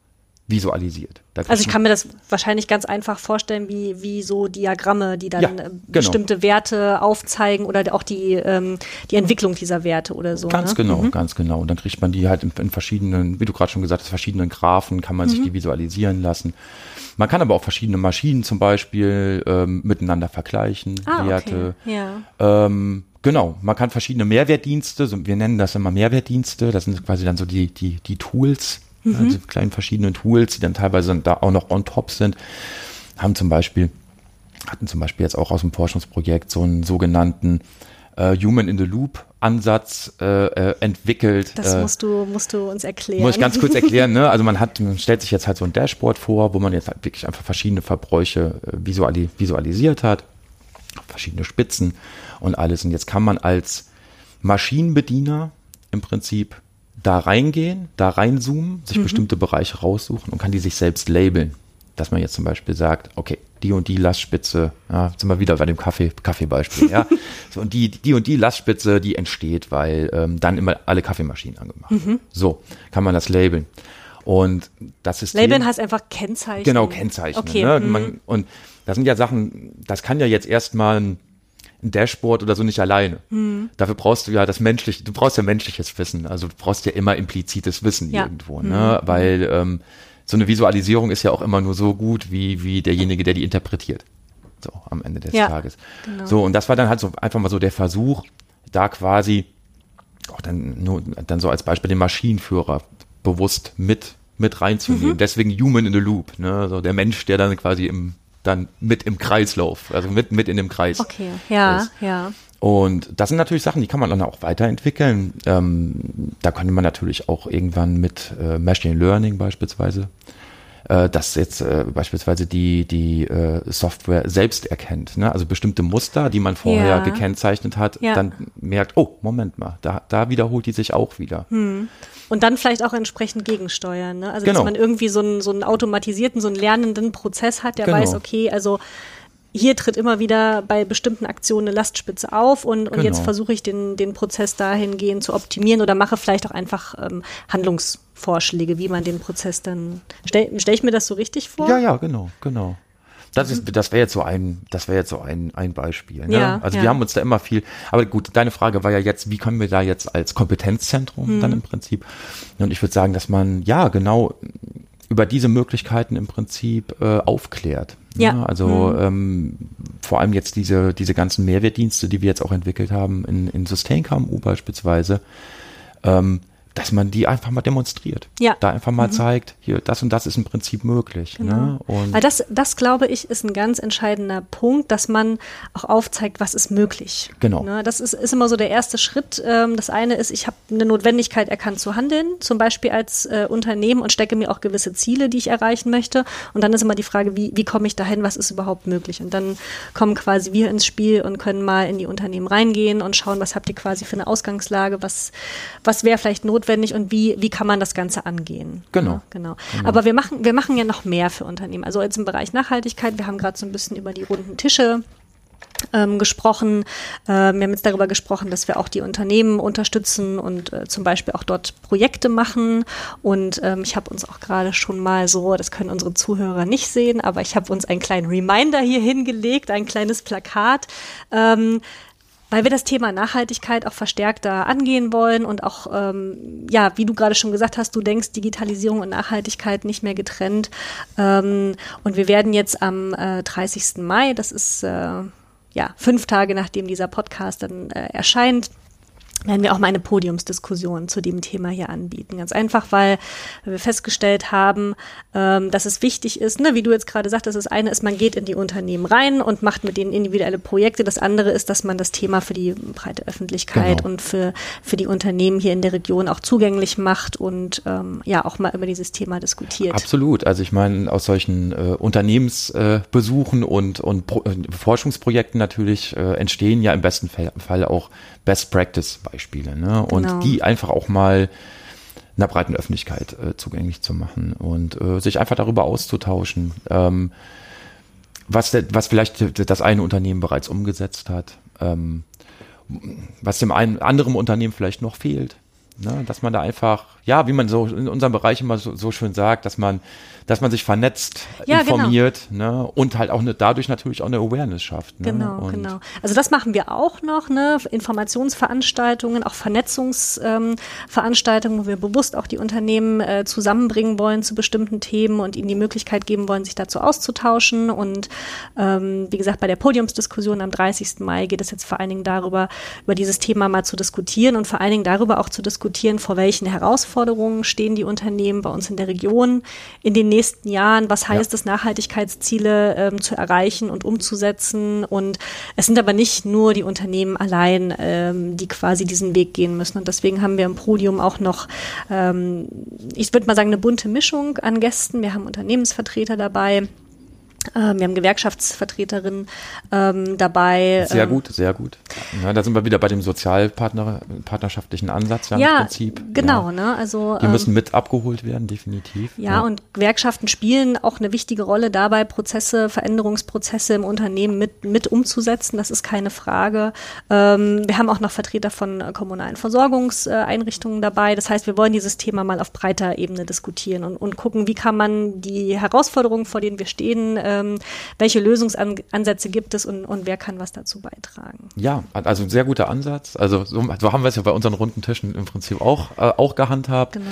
Speaker 2: visualisiert.
Speaker 1: Also ich kann mir das wahrscheinlich ganz einfach vorstellen, wie, wie so Diagramme, die dann ja, äh, genau. bestimmte Werte aufzeigen oder auch die, ähm, die Entwicklung dieser Werte oder so.
Speaker 2: Ganz
Speaker 1: ne?
Speaker 2: genau, mhm. ganz genau. Und dann kriegt man die halt in, in verschiedenen, wie du gerade schon gesagt hast, verschiedenen Graphen, kann man mhm. sich die visualisieren lassen. Man kann aber auch verschiedene Maschinen zum Beispiel ähm, miteinander vergleichen, ah, Werte.
Speaker 1: Okay. Ja.
Speaker 2: Ähm, Genau, man kann verschiedene Mehrwertdienste, so, wir nennen das immer Mehrwertdienste, das sind quasi dann so die, die, die Tools, mhm. also kleinen verschiedenen Tools, die dann teilweise da auch noch on top sind, haben zum Beispiel, hatten zum Beispiel jetzt auch aus dem Forschungsprojekt so einen sogenannten äh, Human in the Loop Ansatz äh, äh, entwickelt.
Speaker 1: Das äh, musst du musst du uns erklären.
Speaker 2: Muss ich ganz kurz (laughs) erklären. Ne? Also man hat man stellt sich jetzt halt so ein Dashboard vor, wo man jetzt halt wirklich einfach verschiedene Verbräuche äh, visuali visualisiert hat, verschiedene Spitzen und alles. Und jetzt kann man als Maschinenbediener im Prinzip da reingehen, da reinzoomen, sich mhm. bestimmte Bereiche raussuchen und kann die sich selbst labeln. Dass man jetzt zum Beispiel sagt, okay, die und die Lastspitze, ja, sind wir wieder bei dem Kaffee, Kaffeebeispiel, ja. (laughs) So, und die, die und die Lastspitze, die entsteht, weil ähm, dann immer alle Kaffeemaschinen angemacht mhm. So, kann man das labeln. Und das ist.
Speaker 1: Labeln heißt einfach Kennzeichen.
Speaker 2: Genau, Kennzeichen. Okay. Ne? Mhm. Man, und das sind ja Sachen, das kann ja jetzt erstmal ein ein Dashboard oder so nicht alleine. Mhm. Dafür brauchst du ja das menschliche, du brauchst ja menschliches Wissen. Also du brauchst ja immer implizites Wissen ja. irgendwo, ne? Mhm. Weil ähm, so eine Visualisierung ist ja auch immer nur so gut wie, wie derjenige, der die interpretiert. So, am Ende des ja, Tages. Genau. So, und das war dann halt so einfach mal so der Versuch, da quasi auch dann nur, dann so als Beispiel den Maschinenführer bewusst mit, mit reinzunehmen. Mhm. Deswegen Human in the Loop, ne? So der Mensch, der dann quasi im dann mit im Kreislauf, also mit, mit in dem Kreis.
Speaker 1: Okay, ja, ist. ja.
Speaker 2: Und das sind natürlich Sachen, die kann man dann auch weiterentwickeln. Ähm, da könnte man natürlich auch irgendwann mit äh, Machine Learning beispielsweise, äh, dass jetzt äh, beispielsweise die, die äh, Software selbst erkennt. Ne? Also bestimmte Muster, die man vorher ja. gekennzeichnet hat, ja. dann merkt, oh, Moment mal, da, da wiederholt die sich auch wieder.
Speaker 1: Hm. Und dann vielleicht auch entsprechend gegensteuern. Ne? Also, genau. dass man irgendwie so einen, so einen automatisierten, so einen lernenden Prozess hat, der genau. weiß, okay, also hier tritt immer wieder bei bestimmten Aktionen eine Lastspitze auf und, und genau. jetzt versuche ich den, den Prozess dahingehend zu optimieren oder mache vielleicht auch einfach ähm, Handlungsvorschläge, wie man den Prozess dann. Stelle stell ich mir das so richtig vor?
Speaker 2: Ja, ja, genau, genau. Das ist, das wäre jetzt so ein, das wäre jetzt so ein, ein Beispiel. Ne?
Speaker 1: Ja,
Speaker 2: also
Speaker 1: ja.
Speaker 2: wir haben uns da immer viel, aber gut, deine Frage war ja jetzt, wie können wir da jetzt als Kompetenzzentrum hm. dann im Prinzip? Und ich würde sagen, dass man ja genau über diese Möglichkeiten im Prinzip äh, aufklärt.
Speaker 1: Ja.
Speaker 2: Ne? Also hm. ähm, vor allem jetzt diese, diese ganzen Mehrwertdienste, die wir jetzt auch entwickelt haben in, in Sustain KMU beispielsweise. Ähm, dass man die einfach mal demonstriert.
Speaker 1: Ja.
Speaker 2: Da einfach mal mhm. zeigt, hier, das und das ist im Prinzip möglich.
Speaker 1: Genau.
Speaker 2: Ne?
Speaker 1: Und Weil das, das glaube ich, ist ein ganz entscheidender Punkt, dass man auch aufzeigt, was ist möglich.
Speaker 2: Genau.
Speaker 1: Ne? Das ist, ist immer so der erste Schritt. Ähm, das eine ist, ich habe eine Notwendigkeit erkannt zu handeln, zum Beispiel als äh, Unternehmen und stecke mir auch gewisse Ziele, die ich erreichen möchte. Und dann ist immer die Frage, wie, wie komme ich dahin, was ist überhaupt möglich? Und dann kommen quasi wir ins Spiel und können mal in die Unternehmen reingehen und schauen, was habt ihr quasi für eine Ausgangslage, was, was wäre vielleicht notwendig notwendig und wie, wie kann man das Ganze angehen?
Speaker 2: Genau.
Speaker 1: Ja, genau. genau. Aber wir machen, wir machen ja noch mehr für Unternehmen. Also jetzt im Bereich Nachhaltigkeit, wir haben gerade so ein bisschen über die runden Tische ähm, gesprochen. Äh, wir haben jetzt darüber gesprochen, dass wir auch die Unternehmen unterstützen und äh, zum Beispiel auch dort Projekte machen. Und ähm, ich habe uns auch gerade schon mal so, das können unsere Zuhörer nicht sehen, aber ich habe uns einen kleinen Reminder hier hingelegt, ein kleines Plakat. Ähm, weil wir das Thema Nachhaltigkeit auch verstärkter angehen wollen und auch, ähm, ja, wie du gerade schon gesagt hast, du denkst Digitalisierung und Nachhaltigkeit nicht mehr getrennt. Ähm, und wir werden jetzt am äh, 30. Mai, das ist äh, ja fünf Tage nachdem dieser Podcast dann äh, erscheint, werden wir auch mal eine Podiumsdiskussion zu dem Thema hier anbieten. Ganz einfach, weil wir festgestellt haben, ähm, dass es wichtig ist, ne, wie du jetzt gerade sagtest, das eine ist, man geht in die Unternehmen rein und macht mit denen individuelle Projekte. Das andere ist, dass man das Thema für die breite Öffentlichkeit genau. und für, für die Unternehmen hier in der Region auch zugänglich macht und ähm, ja auch mal über dieses Thema diskutiert.
Speaker 2: Absolut. Also ich meine, aus solchen äh, Unternehmensbesuchen äh, und, und Pro äh, Forschungsprojekten natürlich äh, entstehen ja im besten Fall auch Best Practice Beispiele. Ne? Und genau. die einfach auch mal einer breiten Öffentlichkeit äh, zugänglich zu machen und äh, sich einfach darüber auszutauschen, ähm, was, was vielleicht das eine Unternehmen bereits umgesetzt hat, ähm, was dem einen anderen Unternehmen vielleicht noch fehlt. Ne? Dass man da einfach, ja, wie man so in unserem Bereich immer so, so schön sagt, dass man dass man sich vernetzt, ja, genau. informiert genau. ne? und halt auch ne, dadurch natürlich auch eine Awareness schafft.
Speaker 1: Ne? Genau, und genau. Also das machen wir auch noch, ne? Informationsveranstaltungen, auch Vernetzungsveranstaltungen, ähm, wo wir bewusst auch die Unternehmen äh, zusammenbringen wollen zu bestimmten Themen und ihnen die Möglichkeit geben wollen, sich dazu auszutauschen. Und ähm, wie gesagt, bei der Podiumsdiskussion am 30. Mai geht es jetzt vor allen Dingen darüber, über dieses Thema mal zu diskutieren und vor allen Dingen darüber auch zu diskutieren, vor welchen Herausforderungen stehen die Unternehmen bei uns in der Region in den nächsten Jahren, was heißt ja. es, Nachhaltigkeitsziele ähm, zu erreichen und umzusetzen. Und es sind aber nicht nur die Unternehmen allein, ähm, die quasi diesen Weg gehen müssen. Und deswegen haben wir im Podium auch noch, ähm, ich würde mal sagen, eine bunte Mischung an Gästen. Wir haben Unternehmensvertreter dabei. Ähm, wir haben Gewerkschaftsvertreterinnen ähm, dabei.
Speaker 2: Sehr ähm, gut, sehr gut. Ja, da sind wir wieder bei dem sozialpartnerschaftlichen Ansatz ja,
Speaker 1: ja im Prinzip. Genau, ja. ne? Also
Speaker 2: die müssen ähm, mit abgeholt werden, definitiv.
Speaker 1: Ja, ja, und Gewerkschaften spielen auch eine wichtige Rolle dabei, Prozesse, Veränderungsprozesse im Unternehmen mit mit umzusetzen. Das ist keine Frage. Ähm, wir haben auch noch Vertreter von kommunalen Versorgungseinrichtungen dabei. Das heißt, wir wollen dieses Thema mal auf breiter Ebene diskutieren und, und gucken, wie kann man die Herausforderungen, vor denen wir stehen, äh, ähm, welche Lösungsansätze gibt es und, und wer kann was dazu beitragen.
Speaker 2: Ja, also ein sehr guter Ansatz. Also so, so haben wir es ja bei unseren runden Tischen im Prinzip auch, äh, auch gehandhabt. Genau.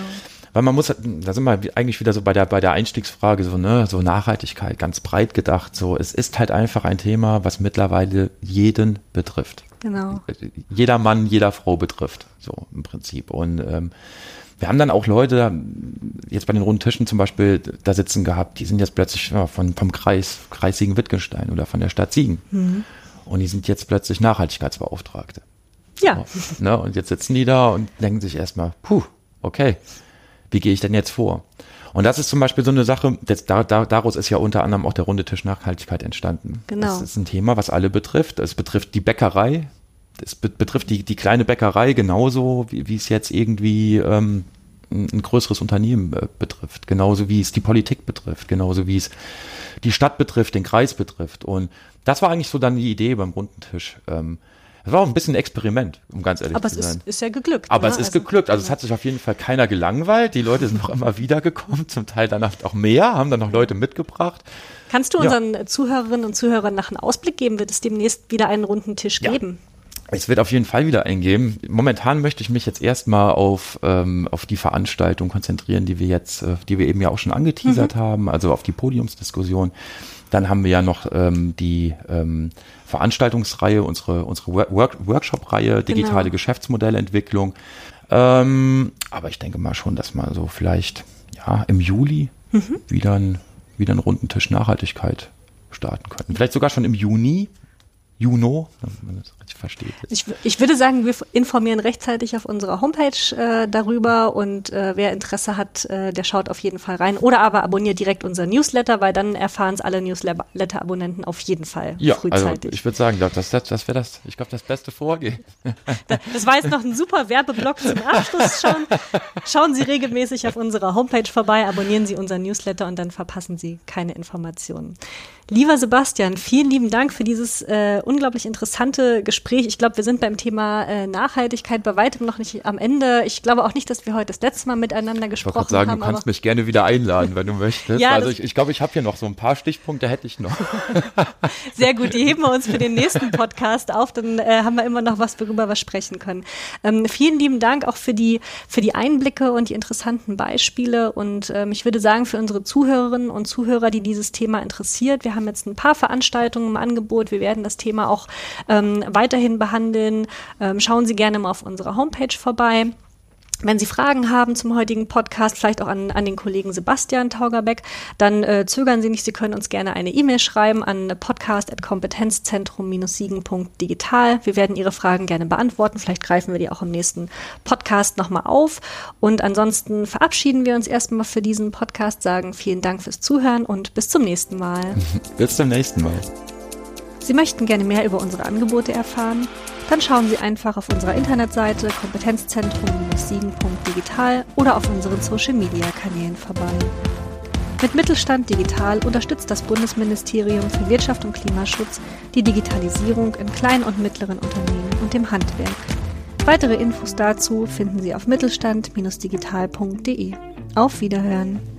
Speaker 2: Weil man muss, da sind wir eigentlich wieder so bei der, bei der Einstiegsfrage, so, ne, so Nachhaltigkeit, ganz breit gedacht. So, es ist halt einfach ein Thema, was mittlerweile jeden betrifft. Genau. Jeder Mann, jeder Frau betrifft, so im Prinzip. Und ähm, wir haben dann auch Leute, jetzt bei den runden Tischen zum Beispiel, da sitzen gehabt, die sind jetzt plötzlich ja, von, vom Kreis, Kreis Siegen-Wittgenstein oder von der Stadt Siegen. Mhm. Und die sind jetzt plötzlich Nachhaltigkeitsbeauftragte. Ja. So, ne? Und jetzt sitzen die da und denken sich erstmal, puh, okay, wie gehe ich denn jetzt vor? Und das ist zum Beispiel so eine Sache, das, da, da, daraus ist ja unter anderem auch der runde Tisch Nachhaltigkeit entstanden. Genau. Das ist ein Thema, was alle betrifft. Es betrifft die Bäckerei, es betrifft die, die kleine Bäckerei genauso, wie, wie es jetzt irgendwie ähm, ein, größeres Unternehmen äh, betrifft, genauso wie es die Politik betrifft, genauso wie es die Stadt betrifft, den Kreis betrifft. Und das war eigentlich so dann die Idee beim runden Tisch. Ähm, das war auch ein bisschen ein Experiment, um ganz ehrlich
Speaker 1: Aber
Speaker 2: zu sein.
Speaker 1: Aber es ist, ist ja geglückt.
Speaker 2: Aber ne? es ist also, geglückt. Also es hat sich auf jeden Fall keiner gelangweilt. Die Leute sind noch immer wieder gekommen, zum Teil danach auch mehr, haben dann noch Leute mitgebracht.
Speaker 1: Kannst du unseren ja. Zuhörerinnen und Zuhörern nach einen Ausblick geben? Wird es demnächst wieder einen runden Tisch ja. geben?
Speaker 2: Es wird auf jeden Fall wieder eingeben. Momentan möchte ich mich jetzt erstmal auf, ähm, auf die Veranstaltung konzentrieren, die wir jetzt, äh, die wir eben ja auch schon angeteasert mhm. haben, also auf die Podiumsdiskussion. Dann haben wir ja noch ähm, die ähm, Veranstaltungsreihe, unsere, unsere Work Workshop-Reihe, digitale genau. Geschäftsmodellentwicklung. Ähm, aber ich denke mal schon, dass man so vielleicht ja im Juli mhm. wieder, ein, wieder einen runden Tisch Nachhaltigkeit starten könnten. Vielleicht sogar schon im Juni. Juno, wenn man das richtig versteht.
Speaker 1: Ich, ich, würde sagen, wir informieren rechtzeitig auf unserer Homepage äh, darüber und äh, wer Interesse hat, äh, der schaut auf jeden Fall rein. Oder aber abonniert direkt unser Newsletter, weil dann erfahren es alle Newsletter-Abonnenten auf jeden Fall
Speaker 2: ja, also frühzeitig. Also ich würde sagen, das, das, das wäre das, ich glaube, das beste Vorgehen. (laughs)
Speaker 1: das war jetzt noch ein super Werbeblock zum Abschluss schon. Schauen Sie regelmäßig auf unserer Homepage vorbei, abonnieren Sie unseren Newsletter und dann verpassen Sie keine Informationen. Lieber Sebastian, vielen lieben Dank für dieses äh, unglaublich interessante Gespräch. Ich glaube, wir sind beim Thema äh, Nachhaltigkeit bei weitem noch nicht am Ende. Ich glaube auch nicht, dass wir heute das letzte Mal miteinander gesprochen ich sagen, haben.
Speaker 2: Du kannst mich gerne wieder einladen, wenn du möchtest. ja, also ich, ich glaube, ich habe hier noch so ein paar Stichpunkte, hätte ich noch. (laughs)
Speaker 1: Sehr gut, die heben wir uns für den nächsten Podcast auf. Dann äh, haben wir immer noch was, worüber wir sprechen können. Ähm, vielen lieben Dank auch für die, für die Einblicke und die interessanten Beispiele. Und ähm, ich würde sagen, für unsere Zuhörerinnen und Zuhörer, die dieses Thema interessiert, wir wir haben jetzt ein paar Veranstaltungen im Angebot. Wir werden das Thema auch ähm, weiterhin behandeln. Ähm, schauen Sie gerne mal auf unserer Homepage vorbei. Wenn Sie Fragen haben zum heutigen Podcast, vielleicht auch an, an den Kollegen Sebastian Taugerbeck, dann äh, zögern Sie nicht. Sie können uns gerne eine E-Mail schreiben an podcast.kompetenzzentrum-siegen.digital. Wir werden Ihre Fragen gerne beantworten. Vielleicht greifen wir die auch im nächsten Podcast nochmal auf. Und ansonsten verabschieden wir uns erstmal für diesen Podcast, sagen vielen Dank fürs Zuhören und bis zum nächsten Mal. (laughs)
Speaker 2: bis zum nächsten Mal.
Speaker 1: Sie möchten gerne mehr über unsere Angebote erfahren? Dann schauen Sie einfach auf unserer Internetseite kompetenzzentrum-siegen.digital oder auf unseren Social-Media-Kanälen vorbei. Mit Mittelstand Digital unterstützt das Bundesministerium für Wirtschaft und Klimaschutz die Digitalisierung in kleinen und mittleren Unternehmen und dem Handwerk. Weitere Infos dazu finden Sie auf mittelstand-digital.de. Auf Wiederhören!